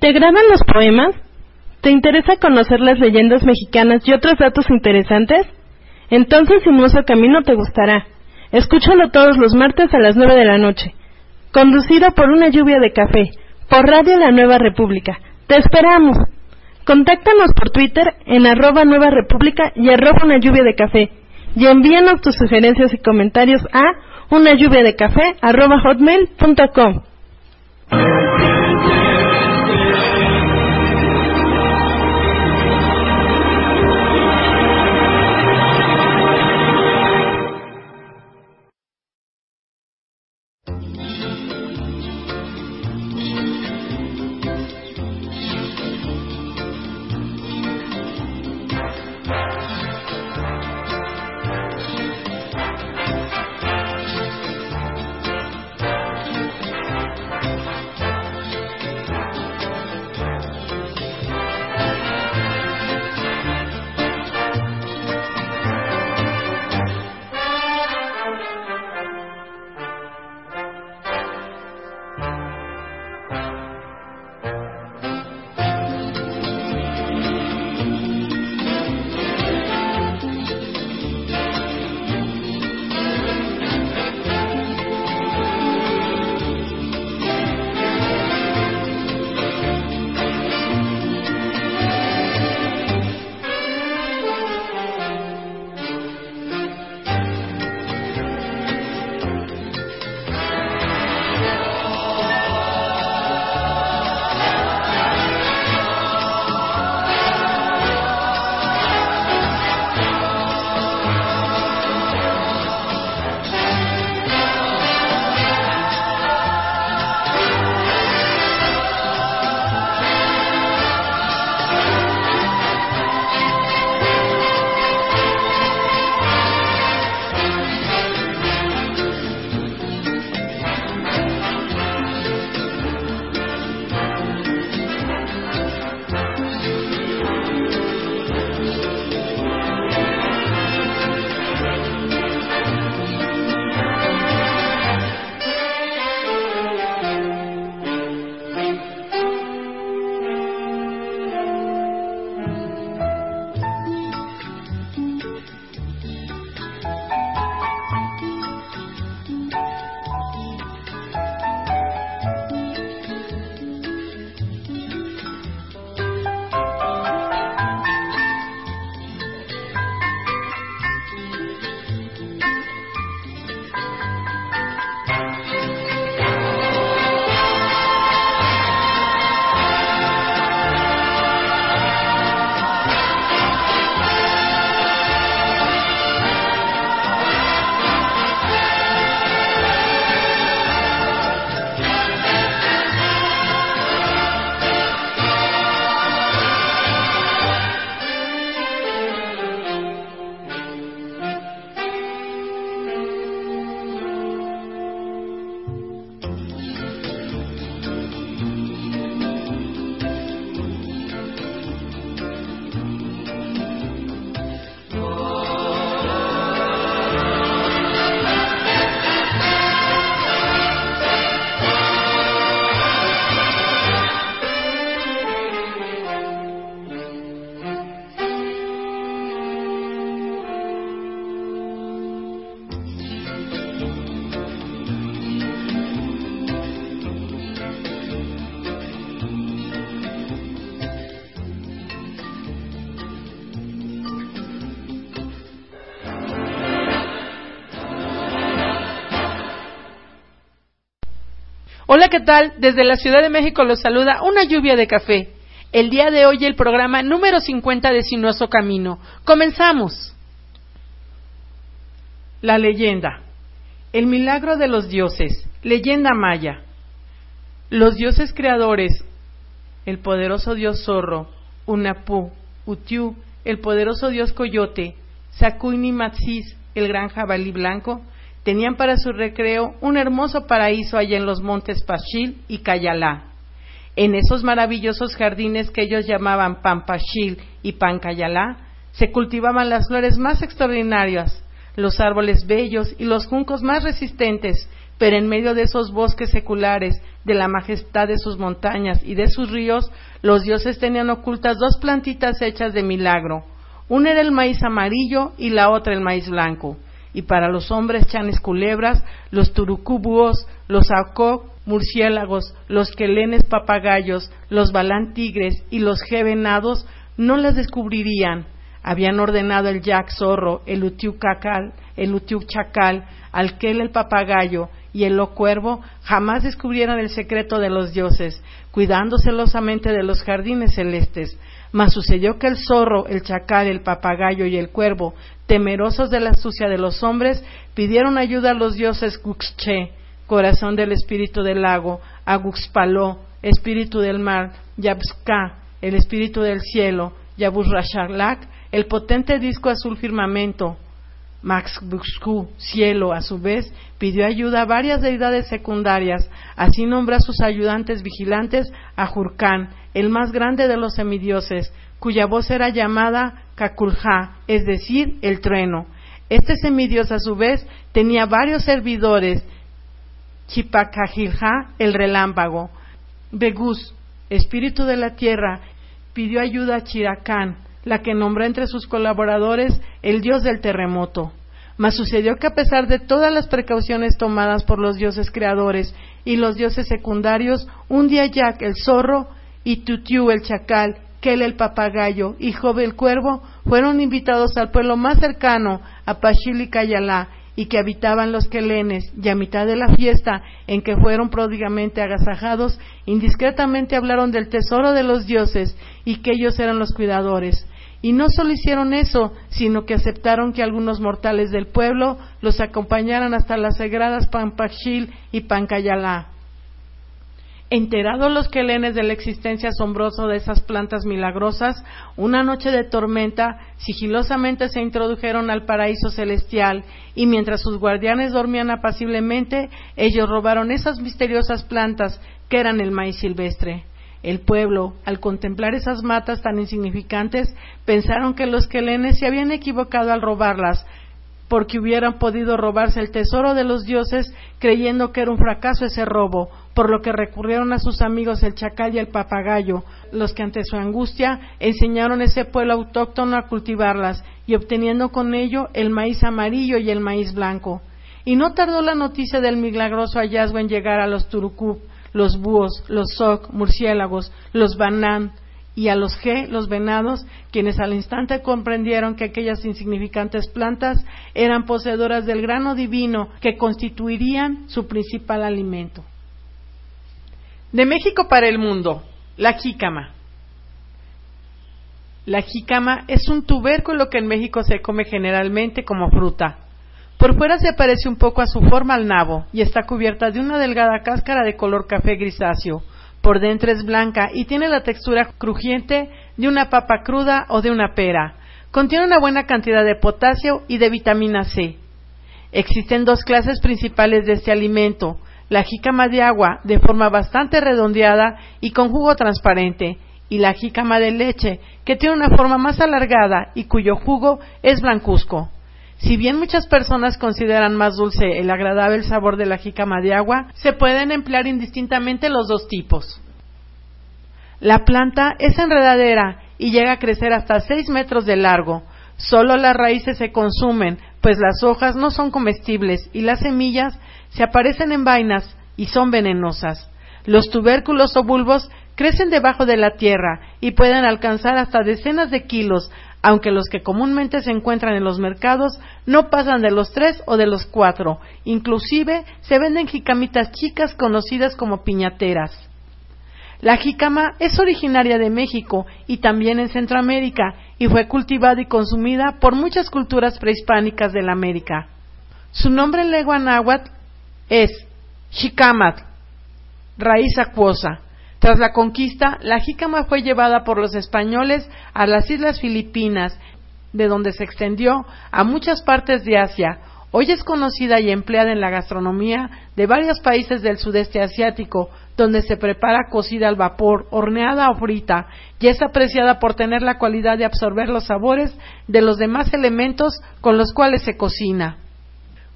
¿Te graban los poemas? ¿Te interesa conocer las leyendas mexicanas y otros datos interesantes? Entonces Sinuoso Camino te gustará. Escúchalo todos los martes a las nueve de la noche. Conducido por una lluvia de café, por Radio La Nueva República. ¡Te esperamos! Contáctanos por Twitter en arroba Nueva República y arroba una lluvia de café. Y envíanos tus sugerencias y comentarios a una lluvia de café arroba hotmail.com. Hola, ¿qué tal? Desde la Ciudad de México los saluda una lluvia de café. El día de hoy el programa número 50 de Sinuoso Camino. Comenzamos. La leyenda. El milagro de los dioses. Leyenda maya. Los dioses creadores. El poderoso dios zorro. Unapu. Utiú. El poderoso dios coyote. Sakuini Matsis. El gran jabalí blanco tenían para su recreo un hermoso paraíso allá en los montes Pachil y Cayalá. En esos maravillosos jardines que ellos llamaban Pampachil y Pancayalá, se cultivaban las flores más extraordinarias, los árboles bellos y los juncos más resistentes, pero en medio de esos bosques seculares, de la majestad de sus montañas y de sus ríos, los dioses tenían ocultas dos plantitas hechas de milagro. Una era el maíz amarillo y la otra el maíz blanco. Y para los hombres chanes culebras, los turucúbuos, los acó murciélagos, los quelenes papagayos, los balán tigres y los venados no las descubrirían. Habían ordenado el jack zorro, el utiú cacal, el utiú chacal, alquel el papagayo y el cuervo jamás descubrieran el secreto de los dioses, cuidando celosamente de los jardines celestes. Mas sucedió que el zorro, el chacal, el papagayo y el cuervo, temerosos de la astucia de los hombres, pidieron ayuda a los dioses Guxche, corazón del espíritu del lago, a Guxpaló, espíritu del mar, Yabska, el espíritu del cielo, Yabusrashalak, el potente disco azul firmamento, Max Buxku, cielo, a su vez, pidió ayuda a varias deidades secundarias. Así nombra a sus ayudantes vigilantes a Jurkán, el más grande de los semidioses, cuya voz era llamada Kakulja, es decir, el trueno. Este semidios, a su vez, tenía varios servidores, Chipakajilja, el relámpago. Begus, espíritu de la tierra, pidió ayuda a Chiracán, la que nombró entre sus colaboradores el dios del terremoto. Mas sucedió que a pesar de todas las precauciones tomadas por los dioses creadores y los dioses secundarios, un día Jack el zorro y Tutiu el chacal, Kel el papagayo y Job el cuervo fueron invitados al pueblo más cercano, a Cayalá, y que habitaban los quelenes, y a mitad de la fiesta, en que fueron pródigamente agasajados, indiscretamente hablaron del tesoro de los dioses, y que ellos eran los cuidadores. Y no solo hicieron eso, sino que aceptaron que algunos mortales del pueblo los acompañaran hasta las sagradas Pampachil y Pancayalá. Enterados los quelenes de la existencia asombrosa de esas plantas milagrosas, una noche de tormenta, sigilosamente se introdujeron al paraíso celestial y mientras sus guardianes dormían apaciblemente, ellos robaron esas misteriosas plantas que eran el maíz silvestre. El pueblo, al contemplar esas matas tan insignificantes, pensaron que los quelenes se habían equivocado al robarlas, porque hubieran podido robarse el tesoro de los dioses creyendo que era un fracaso ese robo, por lo que recurrieron a sus amigos el chacal y el papagayo, los que ante su angustia enseñaron a ese pueblo autóctono a cultivarlas y obteniendo con ello el maíz amarillo y el maíz blanco. Y no tardó la noticia del milagroso hallazgo en llegar a los turucú, los búhos, los soc, murciélagos, los banán, y a los G, los venados, quienes al instante comprendieron que aquellas insignificantes plantas eran poseedoras del grano divino que constituirían su principal alimento. De México para el mundo, la jícama. La jícama es un tubérculo que en México se come generalmente como fruta. Por fuera se parece un poco a su forma al nabo y está cubierta de una delgada cáscara de color café grisáceo por dentro es blanca y tiene la textura crujiente de una papa cruda o de una pera. Contiene una buena cantidad de potasio y de vitamina C. Existen dos clases principales de este alimento, la jícama de agua, de forma bastante redondeada y con jugo transparente, y la jícama de leche, que tiene una forma más alargada y cuyo jugo es blancuzco. Si bien muchas personas consideran más dulce el agradable sabor de la jícama de agua, se pueden emplear indistintamente los dos tipos. La planta es enredadera y llega a crecer hasta 6 metros de largo. Solo las raíces se consumen, pues las hojas no son comestibles y las semillas se aparecen en vainas y son venenosas. Los tubérculos o bulbos crecen debajo de la tierra y pueden alcanzar hasta decenas de kilos, aunque los que comúnmente se encuentran en los mercados no pasan de los tres o de los cuatro. Inclusive se venden jicamitas chicas conocidas como piñateras. La jicama es originaria de México y también en Centroamérica y fue cultivada y consumida por muchas culturas prehispánicas de la América. Su nombre en lengua náhuatl es xicamat, raíz acuosa, tras la conquista, la jícama fue llevada por los españoles a las islas Filipinas, de donde se extendió a muchas partes de Asia. Hoy es conocida y empleada en la gastronomía de varios países del sudeste asiático, donde se prepara cocida al vapor, horneada o frita, y es apreciada por tener la cualidad de absorber los sabores de los demás elementos con los cuales se cocina.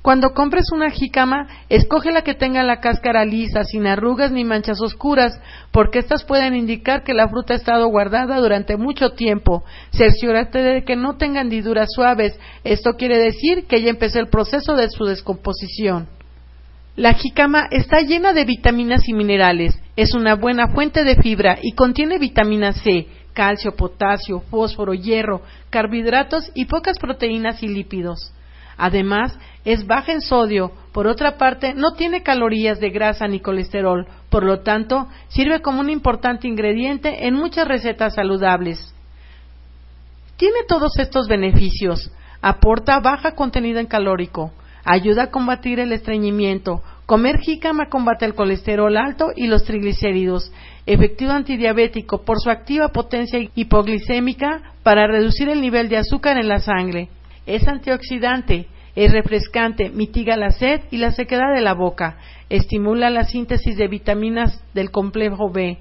Cuando compres una jícama, escoge la que tenga la cáscara lisa, sin arrugas ni manchas oscuras, porque estas pueden indicar que la fruta ha estado guardada durante mucho tiempo. Cerciórate de que no tenga hendiduras suaves. Esto quiere decir que ya empezó el proceso de su descomposición. La jícama está llena de vitaminas y minerales. Es una buena fuente de fibra y contiene vitamina C, calcio, potasio, fósforo, hierro, carbohidratos y pocas proteínas y lípidos. Además, es baja en sodio, por otra parte, no tiene calorías de grasa ni colesterol, por lo tanto, sirve como un importante ingrediente en muchas recetas saludables. Tiene todos estos beneficios. Aporta baja contenido en calórico, ayuda a combatir el estreñimiento, comer jícama combate el colesterol alto y los triglicéridos, efectivo antidiabético por su activa potencia hipoglicémica para reducir el nivel de azúcar en la sangre, es antioxidante, es refrescante, mitiga la sed y la sequedad de la boca, estimula la síntesis de vitaminas del complejo B,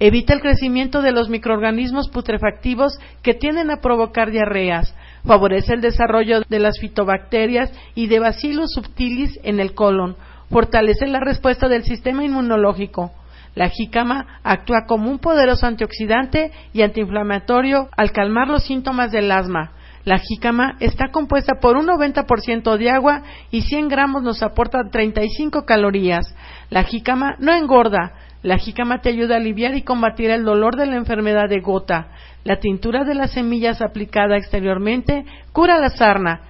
evita el crecimiento de los microorganismos putrefactivos que tienden a provocar diarreas, favorece el desarrollo de las fitobacterias y de bacillus subtilis en el colon, fortalece la respuesta del sistema inmunológico. La jícama actúa como un poderoso antioxidante y antiinflamatorio al calmar los síntomas del asma, la jícama está compuesta por un 90% de agua y 100 gramos nos aporta 35 calorías. La jícama no engorda. La jícama te ayuda a aliviar y combatir el dolor de la enfermedad de gota. La tintura de las semillas aplicada exteriormente cura la sarna,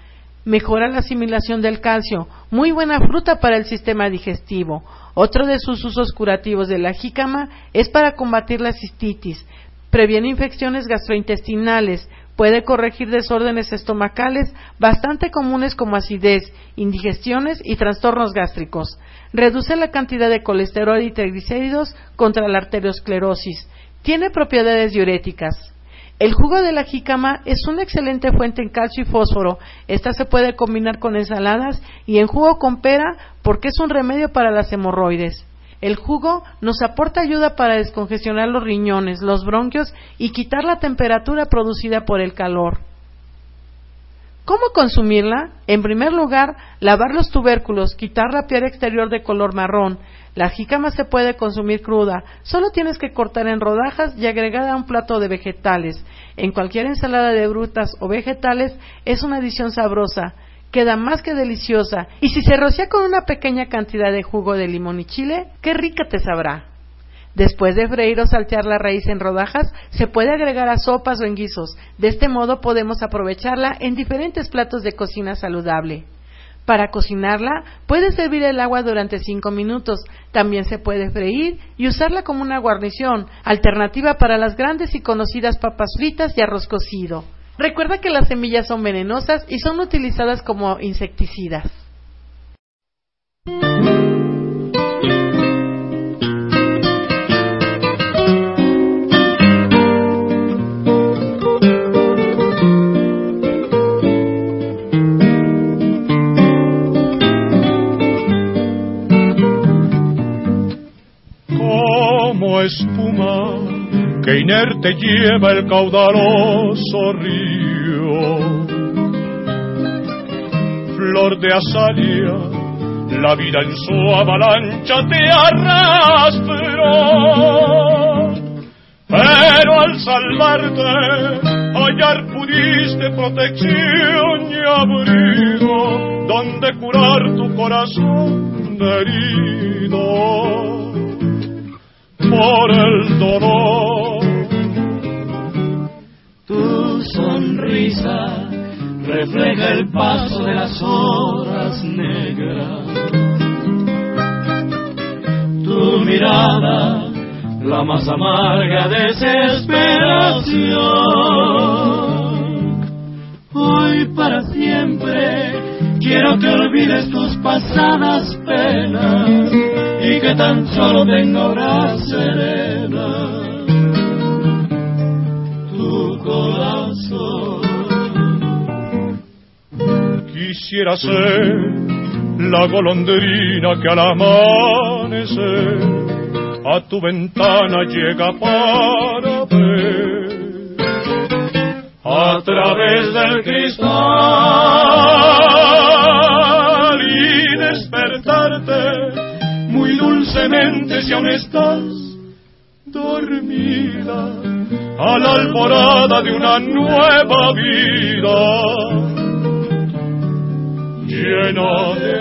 mejora la asimilación del calcio, muy buena fruta para el sistema digestivo. Otro de sus usos curativos de la jícama es para combatir la cistitis, previene infecciones gastrointestinales, Puede corregir desórdenes estomacales bastante comunes como acidez, indigestiones y trastornos gástricos. Reduce la cantidad de colesterol y triglicéridos contra la arteriosclerosis. Tiene propiedades diuréticas. El jugo de la jícama es una excelente fuente en calcio y fósforo. Esta se puede combinar con ensaladas y en jugo con pera porque es un remedio para las hemorroides. El jugo nos aporta ayuda para descongestionar los riñones, los bronquios y quitar la temperatura producida por el calor. ¿Cómo consumirla? En primer lugar, lavar los tubérculos, quitar la piel exterior de color marrón. La jícama se puede consumir cruda, solo tienes que cortar en rodajas y agregar a un plato de vegetales. En cualquier ensalada de frutas o vegetales es una adición sabrosa queda más que deliciosa y si se rocía con una pequeña cantidad de jugo de limón y chile, qué rica te sabrá. Después de freír o saltear la raíz en rodajas, se puede agregar a sopas o en guisos. De este modo podemos aprovecharla en diferentes platos de cocina saludable. Para cocinarla, puede servir el agua durante 5 minutos. También se puede freír y usarla como una guarnición, alternativa para las grandes y conocidas papas fritas y arroz cocido. Recuerda que las semillas son venenosas y son utilizadas como insecticidas. Como espuma que inerte lleva el caudaloso río. Flor de azalia, la vida en su avalancha te arrastró. Pero al salvarte, hallar pudiste protección y abrigo, donde curar tu corazón herido por el dolor sonrisa refleja el paso de las horas negras. Tu mirada, la más amarga desesperación. Hoy para siempre quiero que olvides tus pasadas penas y que tan solo tenga horas serenas Quisiera ser la golondrina que al amanecer a tu ventana llega para ver. A través del cristal si aún estás dormida a la alborada de una nueva vida llena de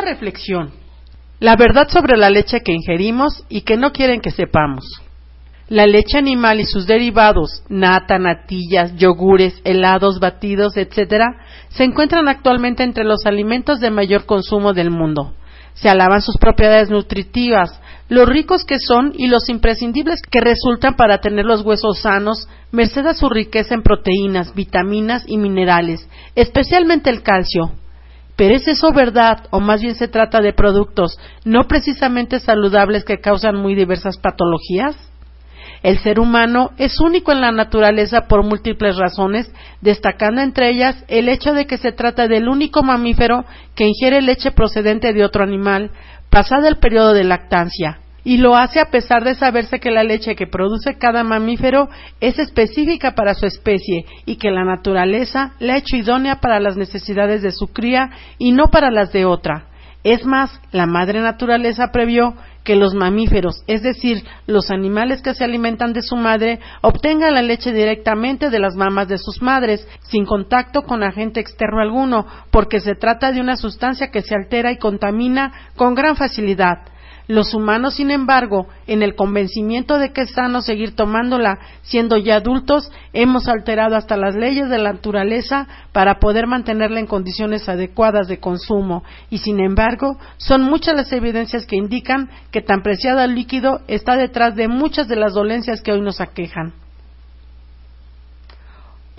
reflexión. La verdad sobre la leche que ingerimos y que no quieren que sepamos. La leche animal y sus derivados, nata, natillas, yogures, helados, batidos, etc., se encuentran actualmente entre los alimentos de mayor consumo del mundo. Se alaban sus propiedades nutritivas, los ricos que son y los imprescindibles que resultan para tener los huesos sanos, merced a su riqueza en proteínas, vitaminas y minerales, especialmente el calcio. Pero ¿es eso verdad o más bien se trata de productos no precisamente saludables que causan muy diversas patologías? El ser humano es único en la naturaleza por múltiples razones, destacando entre ellas el hecho de que se trata del único mamífero que ingiere leche procedente de otro animal, pasado el periodo de lactancia, y lo hace a pesar de saberse que la leche que produce cada mamífero es específica para su especie y que la naturaleza la ha hecho idónea para las necesidades de su cría y no para las de otra. Es más, la madre naturaleza previó que los mamíferos, es decir, los animales que se alimentan de su madre, obtengan la leche directamente de las mamas de sus madres, sin contacto con agente externo alguno, porque se trata de una sustancia que se altera y contamina con gran facilidad. Los humanos, sin embargo, en el convencimiento de que es sano seguir tomándola siendo ya adultos, hemos alterado hasta las leyes de la naturaleza para poder mantenerla en condiciones adecuadas de consumo, y sin embargo, son muchas las evidencias que indican que tan preciado líquido está detrás de muchas de las dolencias que hoy nos aquejan.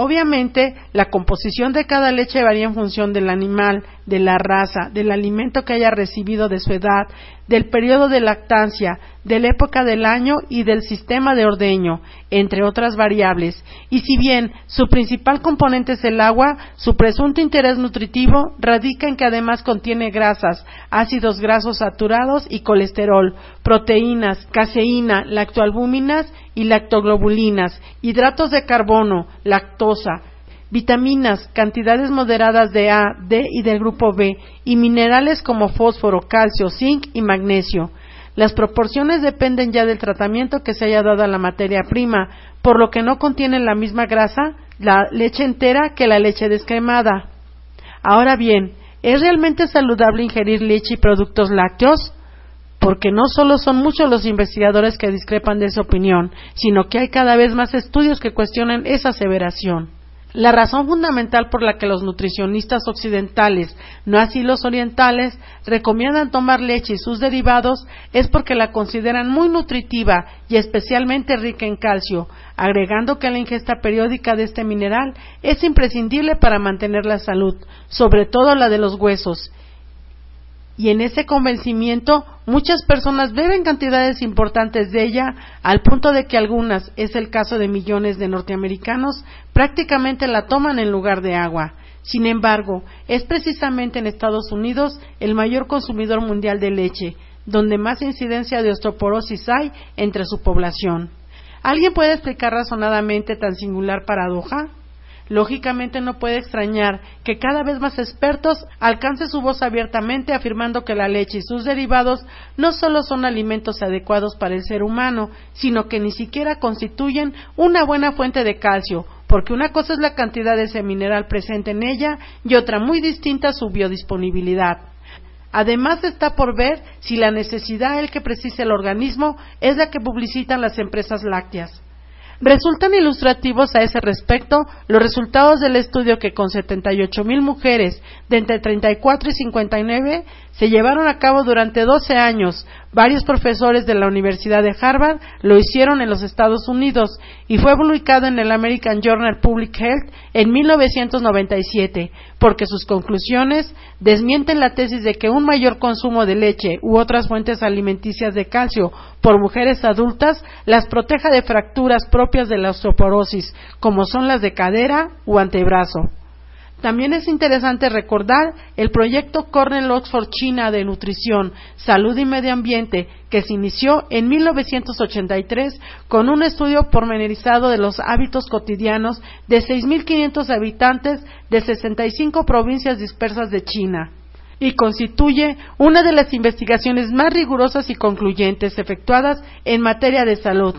Obviamente, la composición de cada leche varía en función del animal, de la raza, del alimento que haya recibido de su edad, del periodo de lactancia, de la época del año y del sistema de ordeño, entre otras variables. Y si bien su principal componente es el agua, su presunto interés nutritivo radica en que además contiene grasas, ácidos grasos saturados y colesterol, proteínas, caseína, lactoalbúminas y lactoglobulinas, hidratos de carbono, lactosa, vitaminas, cantidades moderadas de A, D y del grupo B, y minerales como fósforo, calcio, zinc y magnesio. Las proporciones dependen ya del tratamiento que se haya dado a la materia prima, por lo que no contienen la misma grasa la leche entera que la leche descremada. Ahora bien, ¿es realmente saludable ingerir leche y productos lácteos? Porque no solo son muchos los investigadores que discrepan de esa opinión, sino que hay cada vez más estudios que cuestionan esa aseveración. La razón fundamental por la que los nutricionistas occidentales, no así los orientales, recomiendan tomar leche y sus derivados es porque la consideran muy nutritiva y especialmente rica en calcio, agregando que la ingesta periódica de este mineral es imprescindible para mantener la salud, sobre todo la de los huesos, y en ese convencimiento muchas personas beben cantidades importantes de ella al punto de que algunas, es el caso de millones de norteamericanos, prácticamente la toman en lugar de agua. Sin embargo, es precisamente en Estados Unidos el mayor consumidor mundial de leche, donde más incidencia de osteoporosis hay entre su población. ¿Alguien puede explicar razonadamente tan singular paradoja? Lógicamente no puede extrañar que cada vez más expertos alcancen su voz abiertamente afirmando que la leche y sus derivados no solo son alimentos adecuados para el ser humano, sino que ni siquiera constituyen una buena fuente de calcio, porque una cosa es la cantidad de ese mineral presente en ella y otra muy distinta su biodisponibilidad. Además está por ver si la necesidad el que precisa el organismo es la que publicitan las empresas lácteas. Resultan ilustrativos a ese respecto los resultados del estudio que con 78 mil mujeres de entre 34 y 59 se llevaron a cabo durante 12 años. Varios profesores de la Universidad de Harvard lo hicieron en los Estados Unidos y fue publicado en el American Journal Public Health en 1997, porque sus conclusiones desmienten la tesis de que un mayor consumo de leche u otras fuentes alimenticias de calcio por mujeres adultas las proteja de fracturas propias de la osteoporosis, como son las de cadera u antebrazo. También es interesante recordar el proyecto Cornell Oxford China de Nutrición, Salud y Medio Ambiente, que se inició en 1983 con un estudio pormenorizado de los hábitos cotidianos de 6.500 habitantes de 65 provincias dispersas de China y constituye una de las investigaciones más rigurosas y concluyentes efectuadas en materia de salud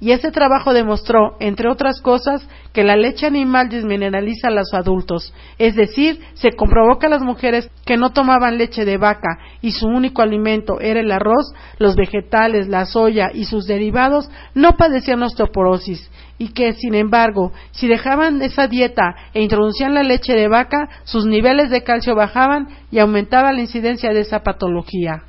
y ese trabajo demostró, entre otras cosas, que la leche animal desmineraliza a los adultos, es decir, se comprobó que las mujeres que no tomaban leche de vaca y su único alimento era el arroz, los vegetales, la soya y sus derivados no padecían osteoporosis y que, sin embargo, si dejaban esa dieta e introducían la leche de vaca, sus niveles de calcio bajaban y aumentaba la incidencia de esa patología.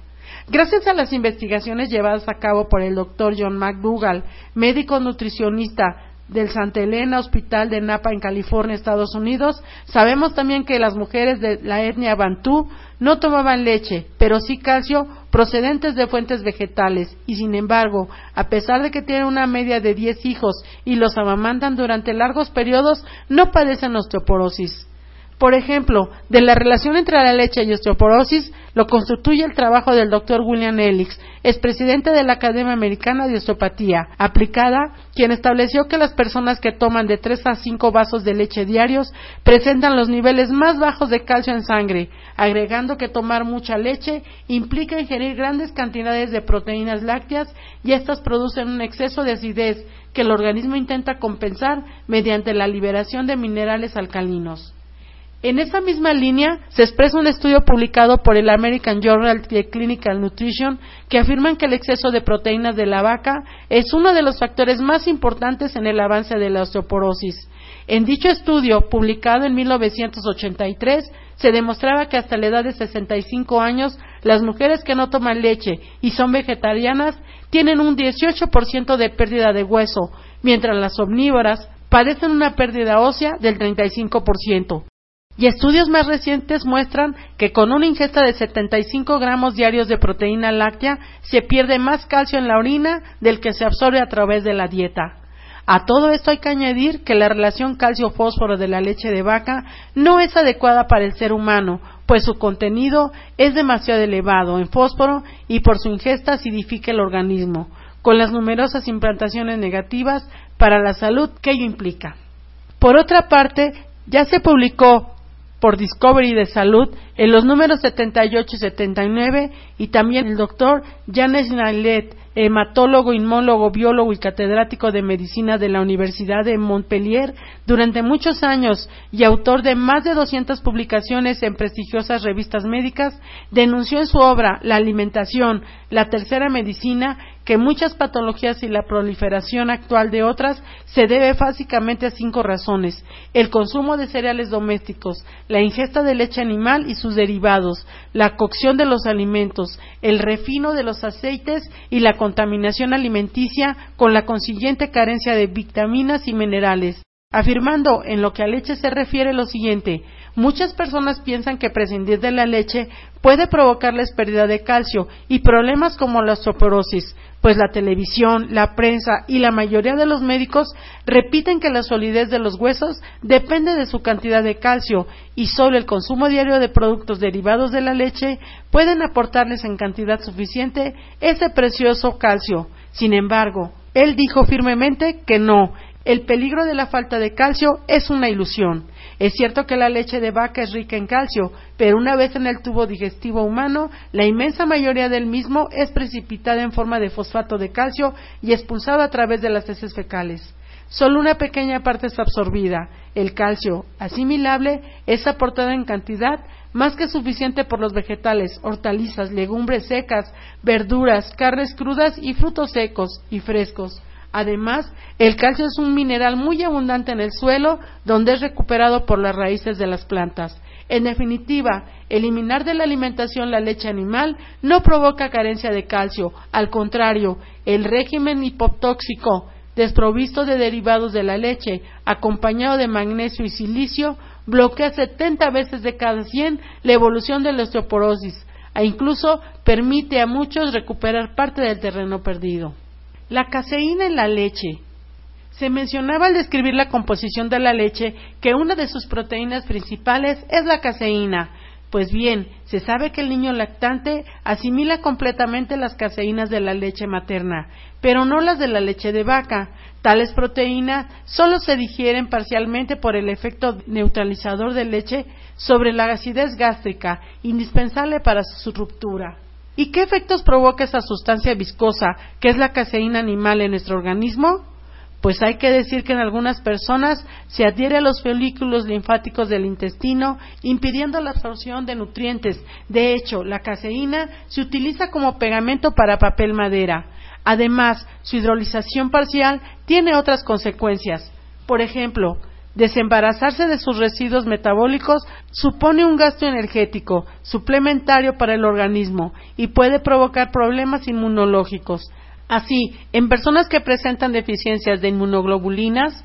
Gracias a las investigaciones llevadas a cabo por el doctor John McDougall, médico nutricionista del Santa Elena Hospital de Napa en California, Estados Unidos, sabemos también que las mujeres de la etnia Bantú no tomaban leche, pero sí calcio procedentes de fuentes vegetales y sin embargo, a pesar de que tienen una media de 10 hijos y los amamantan durante largos periodos, no padecen osteoporosis. Por ejemplo, de la relación entre la leche y osteoporosis lo constituye el trabajo del doctor William Elix, expresidente de la Academia Americana de Osteopatía aplicada, quien estableció que las personas que toman de 3 a 5 vasos de leche diarios presentan los niveles más bajos de calcio en sangre, agregando que tomar mucha leche implica ingerir grandes cantidades de proteínas lácteas y estas producen un exceso de acidez que el organismo intenta compensar mediante la liberación de minerales alcalinos. En esa misma línea se expresa un estudio publicado por el American Journal of Clinical Nutrition que afirma que el exceso de proteínas de la vaca es uno de los factores más importantes en el avance de la osteoporosis. En dicho estudio, publicado en 1983, se demostraba que hasta la edad de 65 años las mujeres que no toman leche y son vegetarianas tienen un 18% de pérdida de hueso, mientras las omnívoras padecen una pérdida ósea del 35%. Y estudios más recientes muestran que con una ingesta de 75 gramos diarios de proteína láctea se pierde más calcio en la orina del que se absorbe a través de la dieta. A todo esto hay que añadir que la relación calcio-fósforo de la leche de vaca no es adecuada para el ser humano, pues su contenido es demasiado elevado en fósforo y por su ingesta acidifica el organismo, con las numerosas implantaciones negativas para la salud que ello implica. Por otra parte, ya se publicó por Discovery de Salud en los números 78 y 79 y también el doctor Janes Nailet hematólogo, inmólogo, biólogo y catedrático de medicina de la Universidad de Montpellier durante muchos años y autor de más de 200 publicaciones en prestigiosas revistas médicas, denunció en su obra La alimentación, la tercera medicina, que muchas patologías y la proliferación actual de otras se debe básicamente a cinco razones. El consumo de cereales domésticos, la ingesta de leche animal y sus derivados, la cocción de los alimentos, el refino de los aceites y la contaminación alimenticia con la consiguiente carencia de vitaminas y minerales, afirmando en lo que a leche se refiere lo siguiente Muchas personas piensan que prescindir de la leche puede provocarles pérdida de calcio y problemas como la osteoporosis, pues la televisión, la prensa y la mayoría de los médicos repiten que la solidez de los huesos depende de su cantidad de calcio y solo el consumo diario de productos derivados de la leche pueden aportarles en cantidad suficiente ese precioso calcio. Sin embargo, él dijo firmemente que no, El peligro de la falta de calcio es una ilusión. Es cierto que la leche de vaca es rica en calcio, pero una vez en el tubo digestivo humano, la inmensa mayoría del mismo es precipitada en forma de fosfato de calcio y expulsada a través de las heces fecales. Solo una pequeña parte es absorbida. El calcio asimilable es aportado en cantidad más que suficiente por los vegetales, hortalizas, legumbres secas, verduras, carnes crudas y frutos secos y frescos. Además, el calcio es un mineral muy abundante en el suelo, donde es recuperado por las raíces de las plantas. En definitiva, eliminar de la alimentación la leche animal no provoca carencia de calcio, al contrario, el régimen hipotóxico desprovisto de derivados de la leche, acompañado de magnesio y silicio, bloquea 70 veces de cada 100 la evolución de la osteoporosis e incluso permite a muchos recuperar parte del terreno perdido. La caseína en la leche. Se mencionaba al describir la composición de la leche que una de sus proteínas principales es la caseína. Pues bien, se sabe que el niño lactante asimila completamente las caseínas de la leche materna, pero no las de la leche de vaca. Tales proteínas solo se digieren parcialmente por el efecto neutralizador de leche sobre la acidez gástrica, indispensable para su ruptura. ¿Y qué efectos provoca esa sustancia viscosa, que es la caseína animal en nuestro organismo? Pues hay que decir que en algunas personas se adhiere a los folículos linfáticos del intestino, impidiendo la absorción de nutrientes. De hecho, la caseína se utiliza como pegamento para papel madera. Además, su hidrolización parcial tiene otras consecuencias. Por ejemplo, Desembarazarse de sus residuos metabólicos supone un gasto energético suplementario para el organismo y puede provocar problemas inmunológicos. Así, en personas que presentan deficiencias de inmunoglobulinas,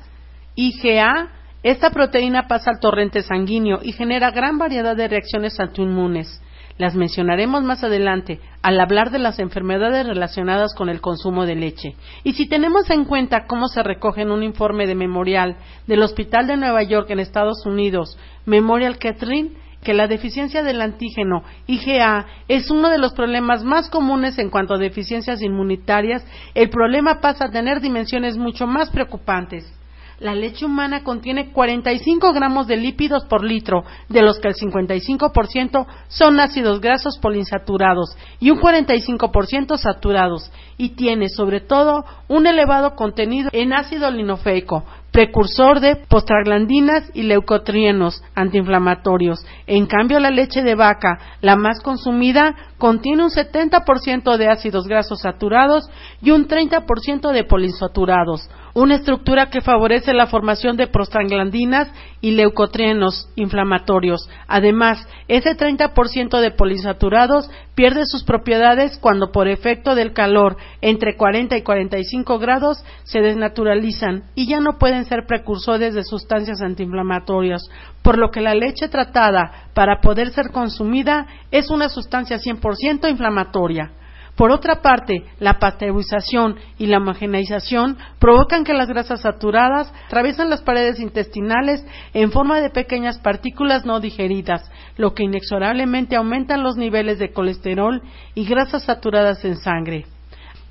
IgA, esta proteína pasa al torrente sanguíneo y genera gran variedad de reacciones autoinmunes. Las mencionaremos más adelante al hablar de las enfermedades relacionadas con el consumo de leche. Y si tenemos en cuenta cómo se recoge en un informe de memorial del Hospital de Nueva York en Estados Unidos, Memorial Catherine, que la deficiencia del antígeno IgA es uno de los problemas más comunes en cuanto a deficiencias inmunitarias, el problema pasa a tener dimensiones mucho más preocupantes. La leche humana contiene 45 gramos de lípidos por litro, de los que el 55% son ácidos grasos poliinsaturados y un 45% saturados, y tiene sobre todo un elevado contenido en ácido linofeico, precursor de postraglandinas y leucotrienos antiinflamatorios. En cambio, la leche de vaca, la más consumida, contiene un 70% de ácidos grasos saturados y un 30% de poliinsaturados una estructura que favorece la formación de prostaglandinas y leucotrienos inflamatorios. Además, ese 30% de polisaturados pierde sus propiedades cuando por efecto del calor entre 40 y 45 grados se desnaturalizan y ya no pueden ser precursores de sustancias antiinflamatorias, por lo que la leche tratada para poder ser consumida es una sustancia 100% inflamatoria. Por otra parte, la pasteurización y la homogeneización provocan que las grasas saturadas atraviesan las paredes intestinales en forma de pequeñas partículas no digeridas, lo que inexorablemente aumenta los niveles de colesterol y grasas saturadas en sangre.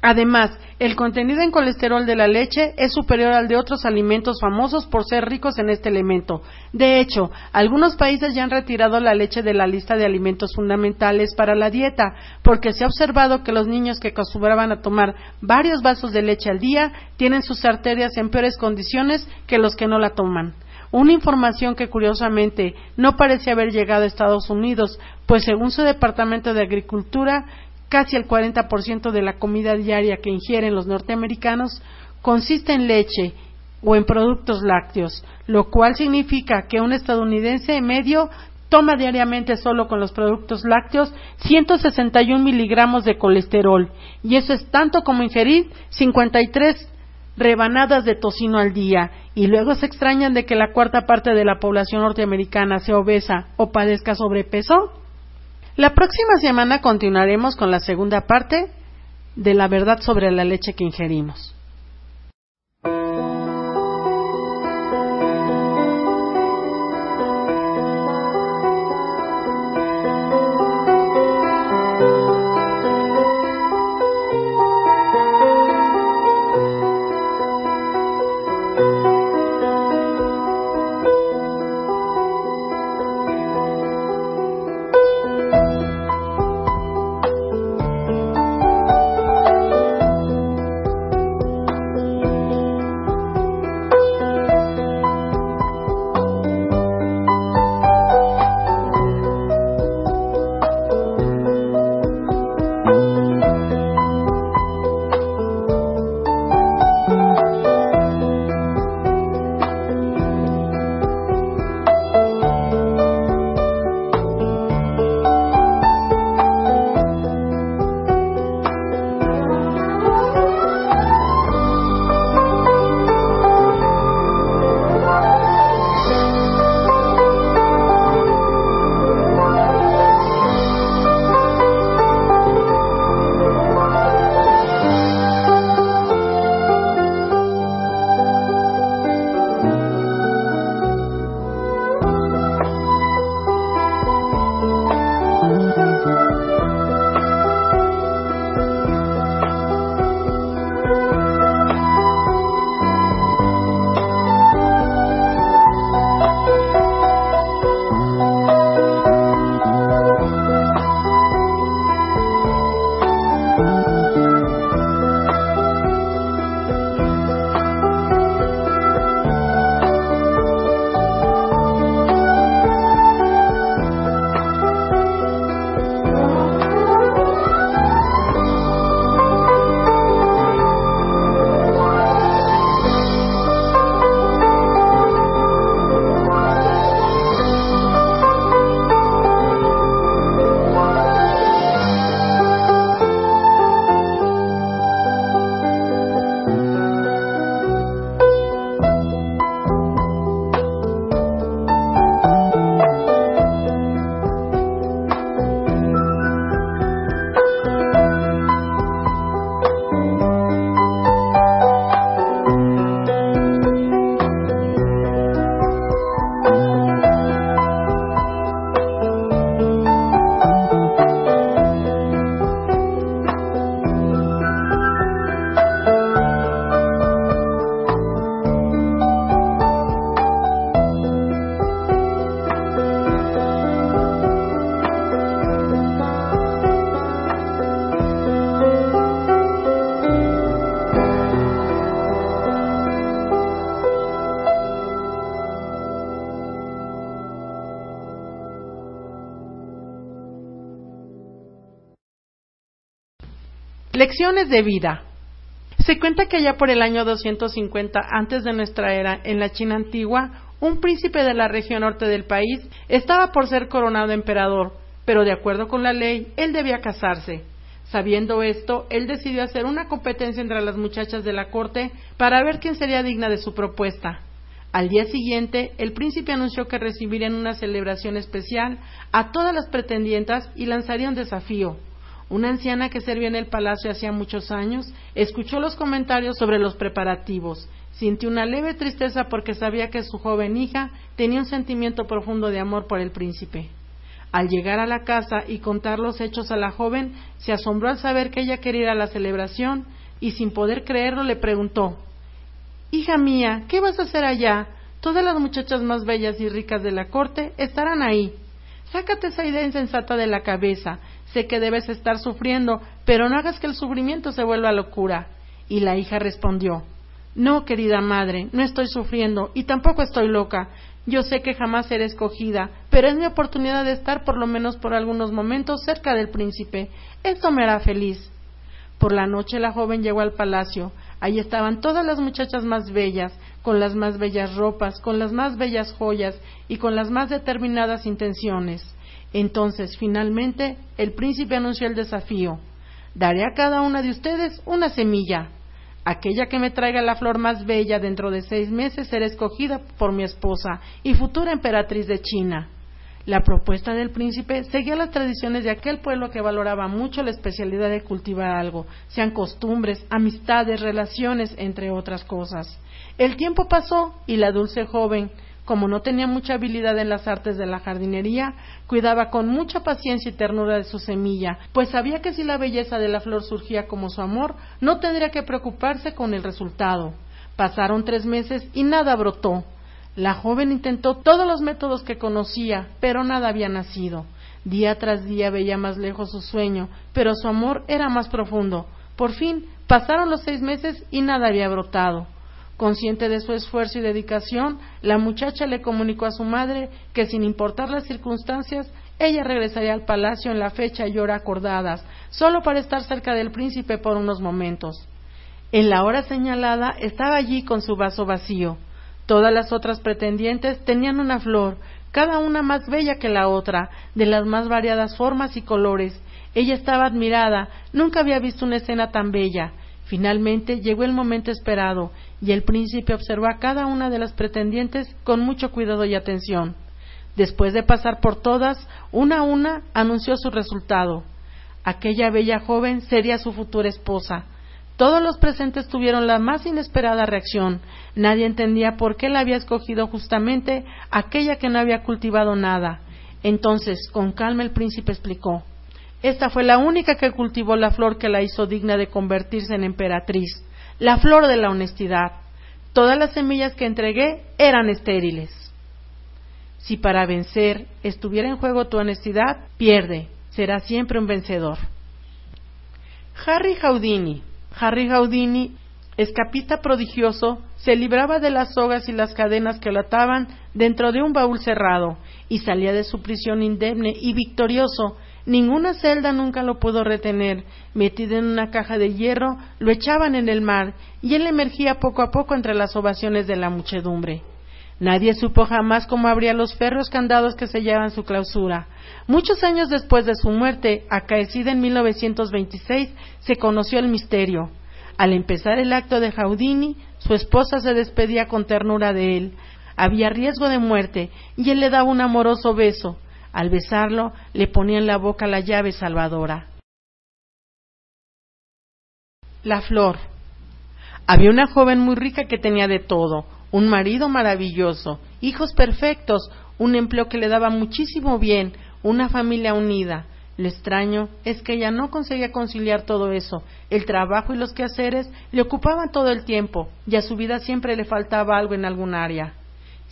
Además, el contenido en colesterol de la leche es superior al de otros alimentos famosos por ser ricos en este elemento. De hecho, algunos países ya han retirado la leche de la lista de alimentos fundamentales para la dieta, porque se ha observado que los niños que acostumbraban a tomar varios vasos de leche al día tienen sus arterias en peores condiciones que los que no la toman. Una información que curiosamente no parece haber llegado a Estados Unidos, pues según su Departamento de Agricultura, casi el 40% de la comida diaria que ingieren los norteamericanos consiste en leche o en productos lácteos, lo cual significa que un estadounidense medio toma diariamente solo con los productos lácteos 161 miligramos de colesterol, y eso es tanto como ingerir 53 rebanadas de tocino al día, y luego se extrañan de que la cuarta parte de la población norteamericana sea obesa o padezca sobrepeso. La próxima semana continuaremos con la segunda parte de la verdad sobre la leche que ingerimos. De vida. Se cuenta que allá por el año 250 antes de nuestra era, en la China antigua, un príncipe de la región norte del país estaba por ser coronado emperador, pero de acuerdo con la ley, él debía casarse. Sabiendo esto, él decidió hacer una competencia entre las muchachas de la corte para ver quién sería digna de su propuesta. Al día siguiente, el príncipe anunció que recibiría en una celebración especial a todas las pretendientas y lanzaría un desafío. Una anciana que servía en el palacio hacía muchos años escuchó los comentarios sobre los preparativos. Sintió una leve tristeza porque sabía que su joven hija tenía un sentimiento profundo de amor por el príncipe. Al llegar a la casa y contar los hechos a la joven, se asombró al saber que ella quería ir a la celebración y sin poder creerlo le preguntó Hija mía, ¿qué vas a hacer allá? Todas las muchachas más bellas y ricas de la corte estarán ahí. Sácate esa idea insensata de la cabeza. Sé que debes estar sufriendo, pero no hagas que el sufrimiento se vuelva locura. Y la hija respondió No, querida madre, no estoy sufriendo y tampoco estoy loca. Yo sé que jamás seré escogida, pero es mi oportunidad de estar por lo menos por algunos momentos cerca del príncipe. Esto me hará feliz. Por la noche la joven llegó al palacio. Allí estaban todas las muchachas más bellas, con las más bellas ropas, con las más bellas joyas y con las más determinadas intenciones. Entonces, finalmente, el príncipe anunció el desafío. Daré a cada una de ustedes una semilla. Aquella que me traiga la flor más bella dentro de seis meses será escogida por mi esposa y futura emperatriz de China. La propuesta del príncipe seguía las tradiciones de aquel pueblo que valoraba mucho la especialidad de cultivar algo, sean costumbres, amistades, relaciones, entre otras cosas. El tiempo pasó y la dulce joven, como no tenía mucha habilidad en las artes de la jardinería, cuidaba con mucha paciencia y ternura de su semilla, pues sabía que si la belleza de la flor surgía como su amor, no tendría que preocuparse con el resultado. Pasaron tres meses y nada brotó. La joven intentó todos los métodos que conocía, pero nada había nacido. Día tras día veía más lejos su sueño, pero su amor era más profundo. Por fin pasaron los seis meses y nada había brotado. Consciente de su esfuerzo y dedicación, la muchacha le comunicó a su madre que sin importar las circunstancias, ella regresaría al palacio en la fecha y hora acordadas, solo para estar cerca del príncipe por unos momentos. En la hora señalada estaba allí con su vaso vacío. Todas las otras pretendientes tenían una flor, cada una más bella que la otra, de las más variadas formas y colores. Ella estaba admirada, nunca había visto una escena tan bella. Finalmente llegó el momento esperado, y el príncipe observó a cada una de las pretendientes con mucho cuidado y atención. Después de pasar por todas, una a una anunció su resultado. Aquella bella joven sería su futura esposa. Todos los presentes tuvieron la más inesperada reacción. Nadie entendía por qué la había escogido justamente aquella que no había cultivado nada. Entonces, con calma el príncipe explicó Esta fue la única que cultivó la flor que la hizo digna de convertirse en emperatriz, la flor de la honestidad. Todas las semillas que entregué eran estériles. Si para vencer estuviera en juego tu honestidad, pierde, será siempre un vencedor. Harry Houdini Harry Houdini, escapista prodigioso, se libraba de las sogas y las cadenas que lo ataban dentro de un baúl cerrado y salía de su prisión indemne y victorioso. Ninguna celda nunca lo pudo retener. Metido en una caja de hierro, lo echaban en el mar y él emergía poco a poco entre las ovaciones de la muchedumbre. Nadie supo jamás cómo abría los férreos candados que sellaban su clausura. Muchos años después de su muerte, acaecida en 1926, se conoció el misterio. Al empezar el acto de Jaudini, su esposa se despedía con ternura de él. Había riesgo de muerte y él le daba un amoroso beso. Al besarlo, le ponía en la boca la llave salvadora. La flor. Había una joven muy rica que tenía de todo, un marido maravilloso, hijos perfectos, un empleo que le daba muchísimo bien, una familia unida. Lo extraño es que ella no conseguía conciliar todo eso. El trabajo y los quehaceres le ocupaban todo el tiempo y a su vida siempre le faltaba algo en algún área.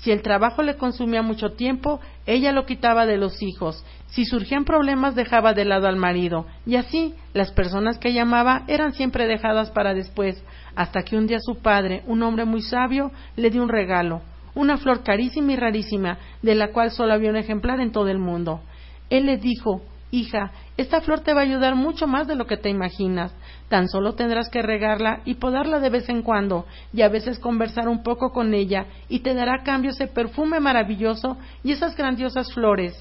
Si el trabajo le consumía mucho tiempo, ella lo quitaba de los hijos. Si surgían problemas, dejaba de lado al marido. Y así, las personas que llamaba eran siempre dejadas para después, hasta que un día su padre, un hombre muy sabio, le dio un regalo, una flor carísima y rarísima, de la cual solo había un ejemplar en todo el mundo. Él le dijo Hija, esta flor te va a ayudar mucho más de lo que te imaginas. Tan solo tendrás que regarla y podarla de vez en cuando, y a veces conversar un poco con ella, y te dará a cambio ese perfume maravilloso y esas grandiosas flores.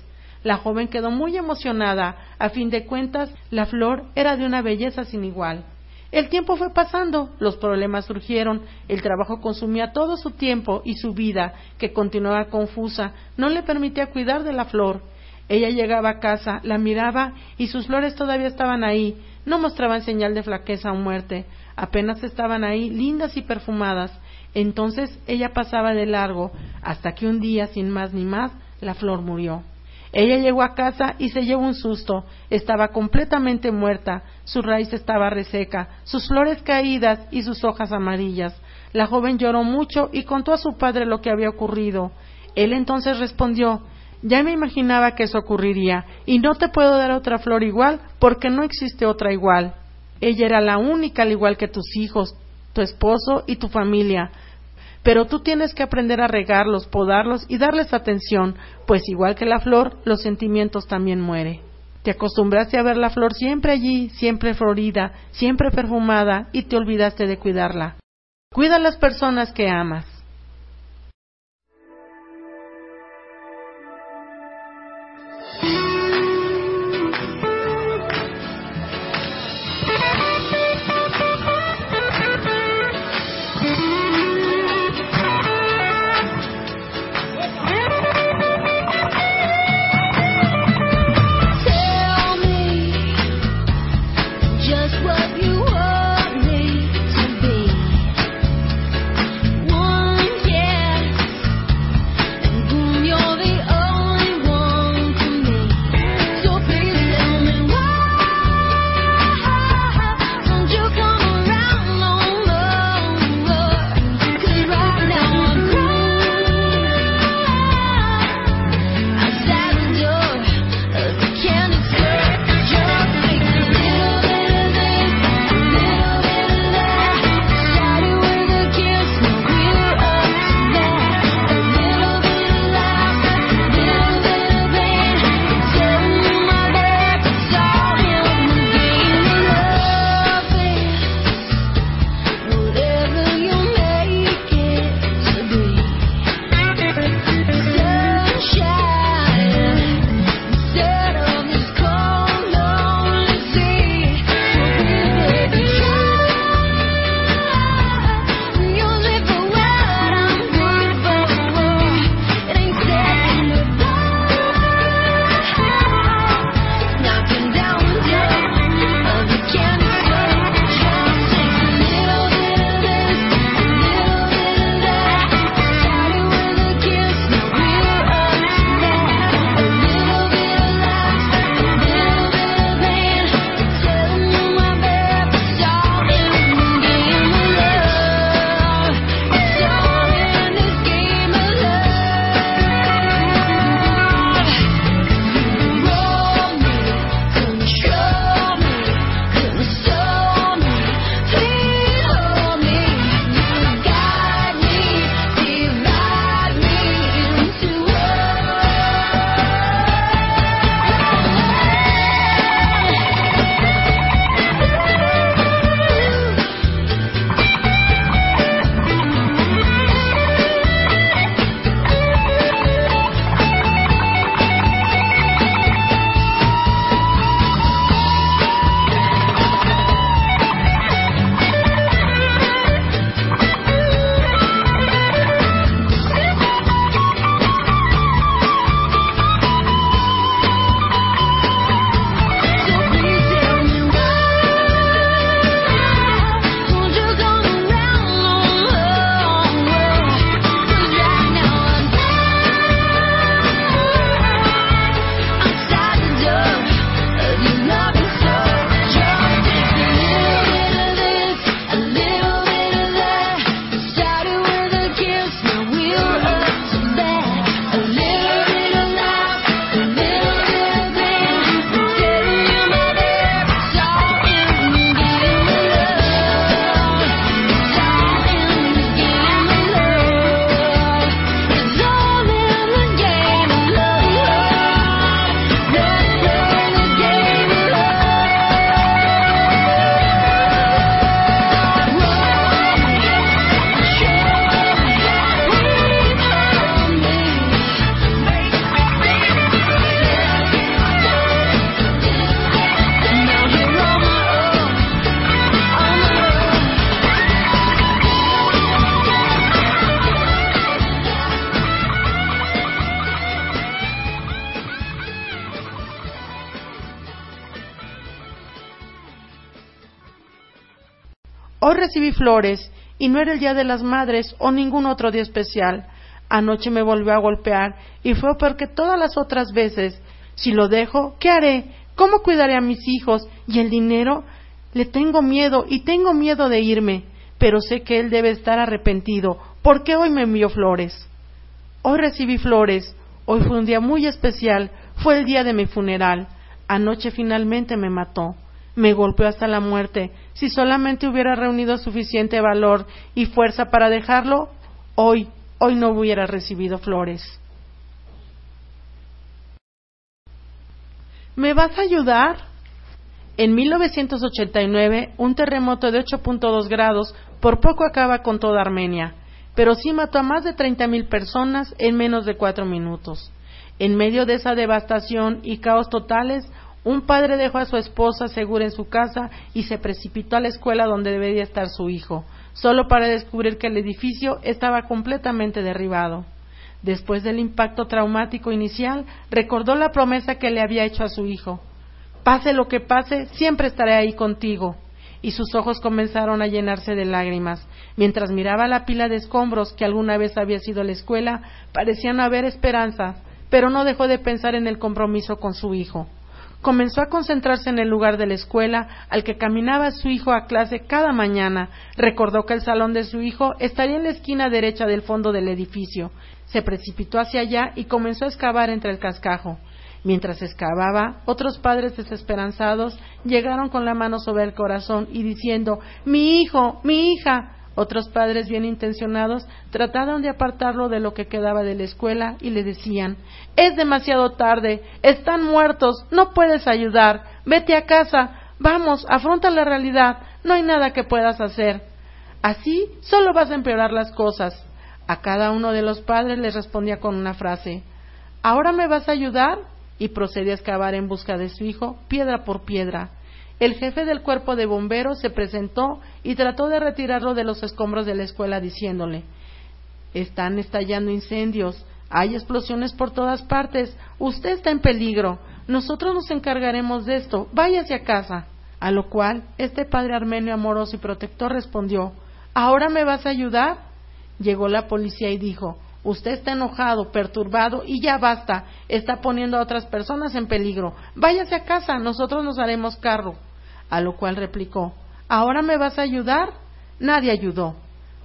La joven quedó muy emocionada. A fin de cuentas, la flor era de una belleza sin igual. El tiempo fue pasando, los problemas surgieron, el trabajo consumía todo su tiempo y su vida, que continuaba confusa, no le permitía cuidar de la flor. Ella llegaba a casa, la miraba y sus flores todavía estaban ahí, no mostraban señal de flaqueza o muerte, apenas estaban ahí, lindas y perfumadas. Entonces ella pasaba de largo, hasta que un día, sin más ni más, la flor murió. Ella llegó a casa y se llevó un susto. Estaba completamente muerta, su raíz estaba reseca, sus flores caídas y sus hojas amarillas. La joven lloró mucho y contó a su padre lo que había ocurrido. Él entonces respondió Ya me imaginaba que eso ocurriría, y no te puedo dar otra flor igual porque no existe otra igual. Ella era la única al igual que tus hijos, tu esposo y tu familia pero tú tienes que aprender a regarlos, podarlos y darles atención, pues igual que la flor, los sentimientos también mueren. Te acostumbraste a ver la flor siempre allí, siempre florida, siempre perfumada, y te olvidaste de cuidarla. Cuida a las personas que amas. Recibí flores y no era el Día de las Madres o ningún otro día especial. Anoche me volvió a golpear y fue porque todas las otras veces. Si lo dejo, ¿qué haré? ¿Cómo cuidaré a mis hijos? ¿Y el dinero? Le tengo miedo y tengo miedo de irme, pero sé que él debe estar arrepentido, porque hoy me envió flores. Hoy recibí flores, hoy fue un día muy especial, fue el día de mi funeral. Anoche finalmente me mató, me golpeó hasta la muerte. Si solamente hubiera reunido suficiente valor y fuerza para dejarlo, hoy, hoy no hubiera recibido flores. ¿Me vas a ayudar? En 1989, un terremoto de 8.2 grados por poco acaba con toda Armenia, pero sí mató a más de 30.000 personas en menos de cuatro minutos. En medio de esa devastación y caos totales, un padre dejó a su esposa segura en su casa y se precipitó a la escuela donde debería estar su hijo, solo para descubrir que el edificio estaba completamente derribado. Después del impacto traumático inicial, recordó la promesa que le había hecho a su hijo. Pase lo que pase, siempre estaré ahí contigo. Y sus ojos comenzaron a llenarse de lágrimas. Mientras miraba la pila de escombros que alguna vez había sido la escuela, parecían haber esperanzas, pero no dejó de pensar en el compromiso con su hijo. Comenzó a concentrarse en el lugar de la escuela al que caminaba su hijo a clase cada mañana. Recordó que el salón de su hijo estaría en la esquina derecha del fondo del edificio. Se precipitó hacia allá y comenzó a excavar entre el cascajo. Mientras excavaba, otros padres desesperanzados llegaron con la mano sobre el corazón y diciendo Mi hijo, mi hija. Otros padres bien intencionados trataron de apartarlo de lo que quedaba de la escuela y le decían Es demasiado tarde, están muertos, no puedes ayudar, vete a casa, vamos, afronta la realidad, no hay nada que puedas hacer. Así solo vas a empeorar las cosas. A cada uno de los padres les respondía con una frase ¿Ahora me vas a ayudar? y procedía a excavar en busca de su hijo, piedra por piedra. El jefe del cuerpo de bomberos se presentó y trató de retirarlo de los escombros de la escuela diciéndole Están estallando incendios, hay explosiones por todas partes, usted está en peligro, nosotros nos encargaremos de esto, váyase a casa. A lo cual este padre armenio amoroso y protector respondió ¿Ahora me vas a ayudar? Llegó la policía y dijo Usted está enojado, perturbado y ya basta. Está poniendo a otras personas en peligro. Váyase a casa, nosotros nos haremos carro. A lo cual replicó, ¿ahora me vas a ayudar? Nadie ayudó.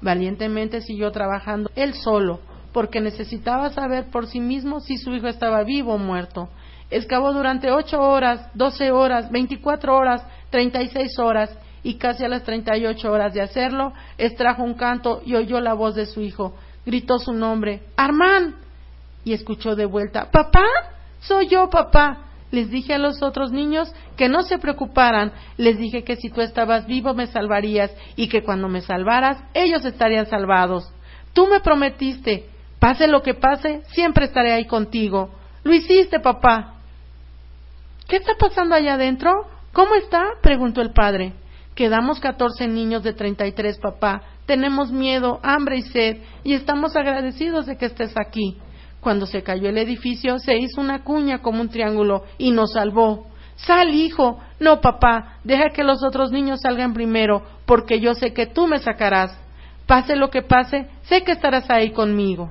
Valientemente siguió trabajando él solo, porque necesitaba saber por sí mismo si su hijo estaba vivo o muerto. Excavó durante ocho horas, doce horas, veinticuatro horas, treinta y seis horas, y casi a las treinta y ocho horas de hacerlo, extrajo un canto y oyó la voz de su hijo gritó su nombre, Armán. Y escuchó de vuelta, Papá, soy yo, papá. Les dije a los otros niños que no se preocuparan. Les dije que si tú estabas vivo me salvarías y que cuando me salvaras ellos estarían salvados. Tú me prometiste, pase lo que pase, siempre estaré ahí contigo. Lo hiciste, papá. ¿Qué está pasando allá adentro? ¿Cómo está? preguntó el padre. Quedamos catorce niños de treinta y tres, papá tenemos miedo, hambre y sed, y estamos agradecidos de que estés aquí. Cuando se cayó el edificio, se hizo una cuña como un triángulo y nos salvó. Sal, hijo. No, papá, deja que los otros niños salgan primero, porque yo sé que tú me sacarás. Pase lo que pase, sé que estarás ahí conmigo.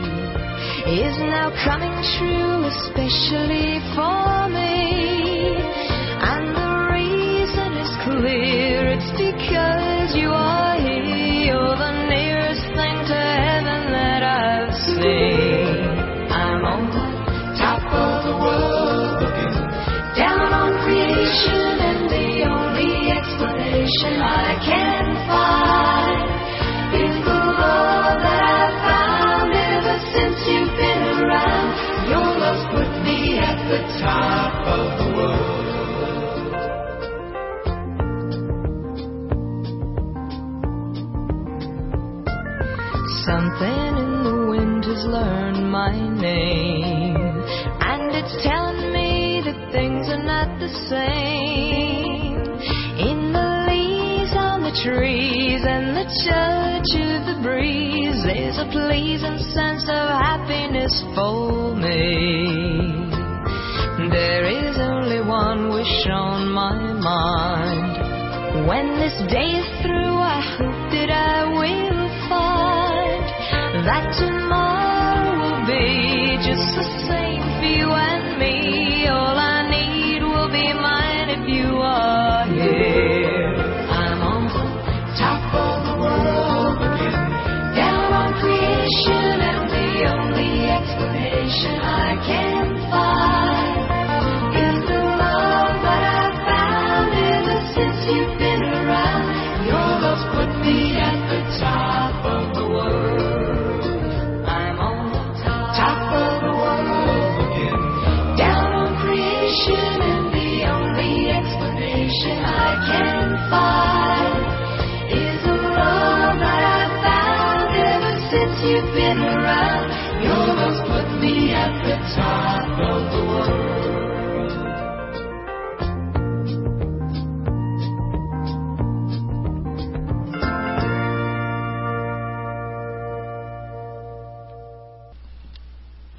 is now coming true, especially for me. And the reason is clear, it's because you are here. You're the nearest thing to heaven that I've seen. I'm on the top of the world, down on creation, and the only explanation I can find is the the top of the world. Something in the wind has learned my name, and it's telling me that things are not the same. In the leaves on the trees and the touch of the breeze, there's a pleasing sense of happiness for me. There is only one wish on my mind. When this day is through, I hope that I will find that tomorrow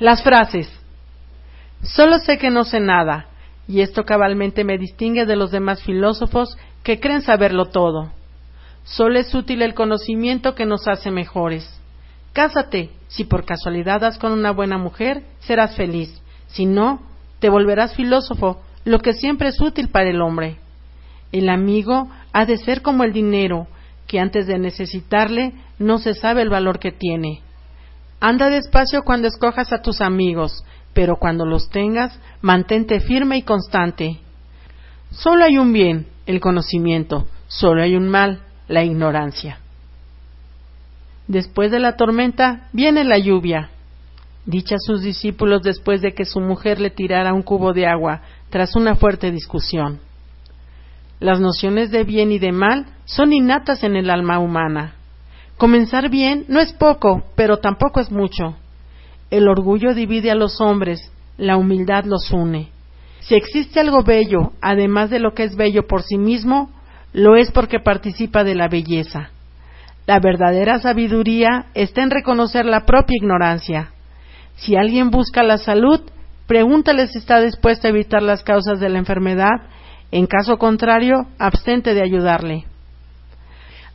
Las frases. Solo sé que no sé nada, y esto cabalmente me distingue de los demás filósofos que creen saberlo todo. Solo es útil el conocimiento que nos hace mejores. Cásate, si por casualidad das con una buena mujer, serás feliz. Si no, te volverás filósofo, lo que siempre es útil para el hombre. El amigo ha de ser como el dinero, que antes de necesitarle no se sabe el valor que tiene. Anda despacio cuando escojas a tus amigos, pero cuando los tengas, mantente firme y constante. Solo hay un bien, el conocimiento, solo hay un mal, la ignorancia. Después de la tormenta viene la lluvia. Dicha sus discípulos después de que su mujer le tirara un cubo de agua tras una fuerte discusión. Las nociones de bien y de mal son innatas en el alma humana. Comenzar bien no es poco, pero tampoco es mucho. El orgullo divide a los hombres, la humildad los une. Si existe algo bello, además de lo que es bello por sí mismo, lo es porque participa de la belleza. La verdadera sabiduría está en reconocer la propia ignorancia. Si alguien busca la salud, pregúntale si está dispuesto a evitar las causas de la enfermedad, en caso contrario, abstente de ayudarle.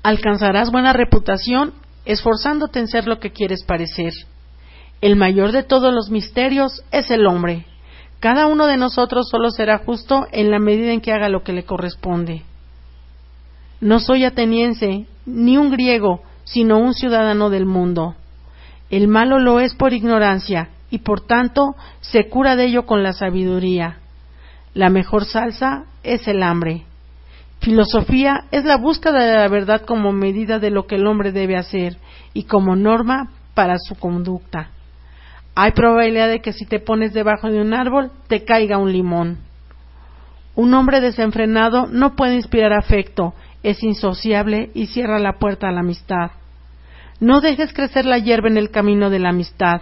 Alcanzarás buena reputación esforzándote en ser lo que quieres parecer. El mayor de todos los misterios es el hombre. Cada uno de nosotros solo será justo en la medida en que haga lo que le corresponde. No soy ateniense, ni un griego, sino un ciudadano del mundo. El malo lo es por ignorancia, y por tanto se cura de ello con la sabiduría. La mejor salsa es el hambre. Filosofía es la búsqueda de la verdad como medida de lo que el hombre debe hacer y como norma para su conducta. Hay probabilidad de que si te pones debajo de un árbol te caiga un limón. Un hombre desenfrenado no puede inspirar afecto, es insociable y cierra la puerta a la amistad. No dejes crecer la hierba en el camino de la amistad.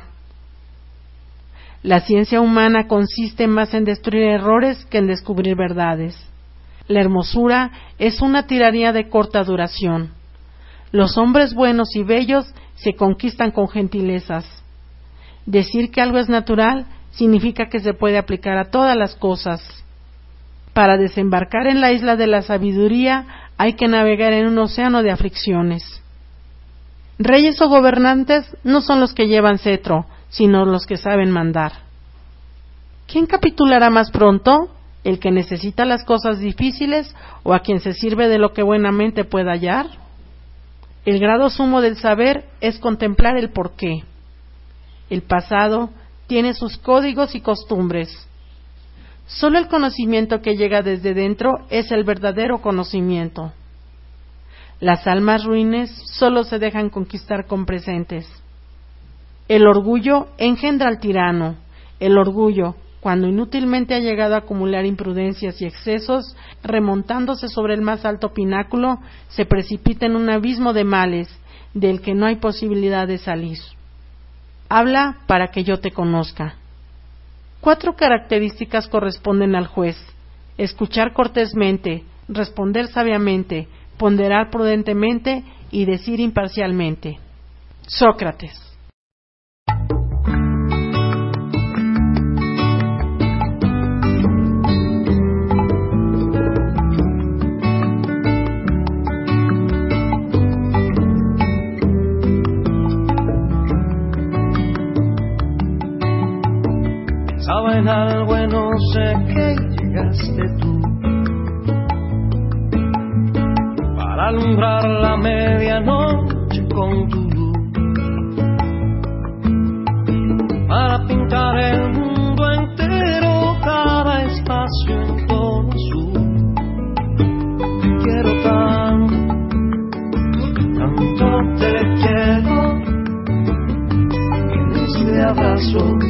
La ciencia humana consiste más en destruir errores que en descubrir verdades. La hermosura es una tiranía de corta duración. Los hombres buenos y bellos se conquistan con gentilezas. Decir que algo es natural significa que se puede aplicar a todas las cosas. Para desembarcar en la isla de la sabiduría hay que navegar en un océano de aflicciones. Reyes o gobernantes no son los que llevan cetro, sino los que saben mandar. ¿Quién capitulará más pronto? ¿El que necesita las cosas difíciles o a quien se sirve de lo que buenamente pueda hallar? El grado sumo del saber es contemplar el porqué. El pasado tiene sus códigos y costumbres. Solo el conocimiento que llega desde dentro es el verdadero conocimiento. Las almas ruines solo se dejan conquistar con presentes. El orgullo engendra al tirano. El orgullo, cuando inútilmente ha llegado a acumular imprudencias y excesos, remontándose sobre el más alto pináculo, se precipita en un abismo de males del que no hay posibilidad de salir. Habla para que yo te conozca. Cuatro características corresponden al juez. Escuchar cortésmente, responder sabiamente, ponderar prudentemente y decir imparcialmente. Sócrates. En algo y no sé qué llegaste tú. Para alumbrar la medianoche con tu luz, para pintar el mundo entero, cada espacio en tono azul. Quiero tanto, tanto te quiero, en este abrazo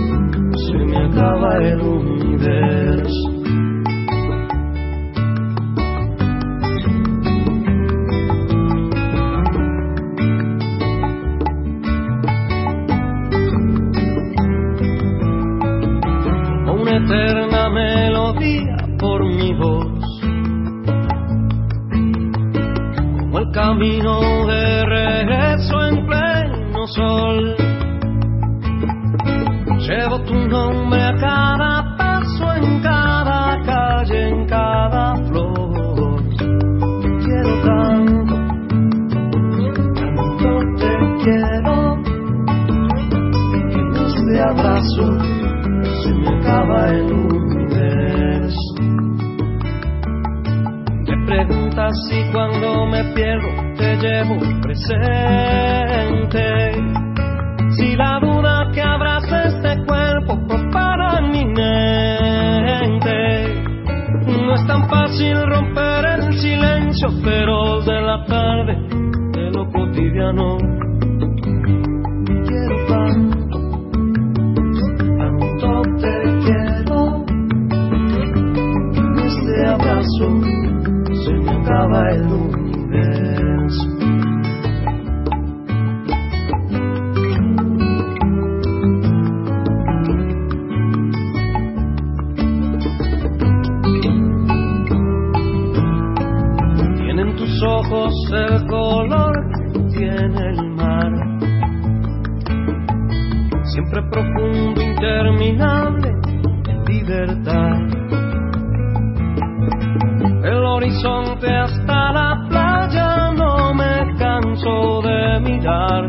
hasta la playa no me canso de mirar.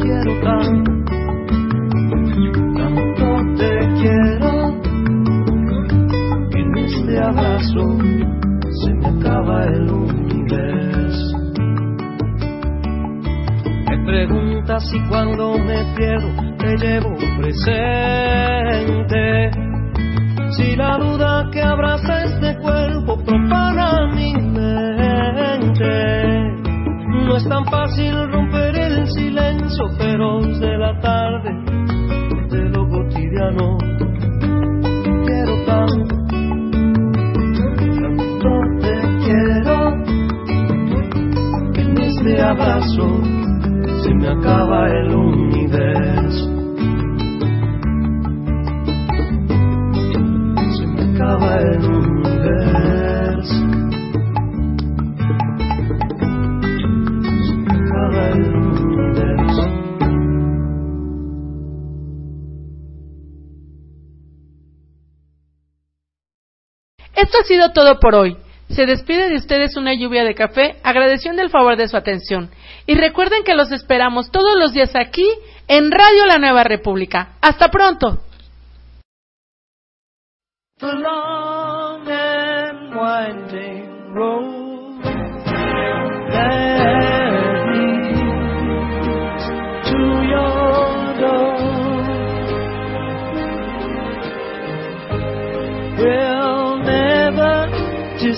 Quiero tanto te quiero. En este abrazo se me acaba el universo. Me preguntas si cuando me pierdo te llevo presente. Si la duda que abraza profana mi mente. No es tan fácil romper el silencio feroz de la tarde, de lo cotidiano. Quiero tanto tanto te quiero que en este abrazo se me acaba el universo. Ha sido todo por hoy. Se despide de ustedes una lluvia de café, agradeciendo el favor de su atención. Y recuerden que los esperamos todos los días aquí en Radio La Nueva República. Hasta pronto.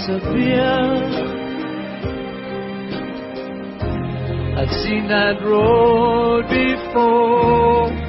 Disappear. I've seen that road before.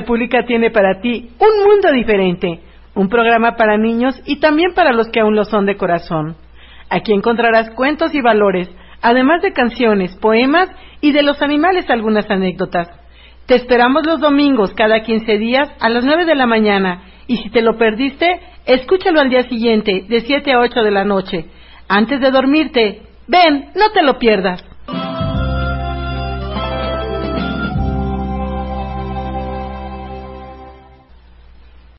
República tiene para ti Un Mundo Diferente, un programa para niños y también para los que aún lo son de corazón. Aquí encontrarás cuentos y valores, además de canciones, poemas y de los animales algunas anécdotas. Te esperamos los domingos cada 15 días a las 9 de la mañana y si te lo perdiste, escúchalo al día siguiente de 7 a 8 de la noche. Antes de dormirte, ven, no te lo pierdas.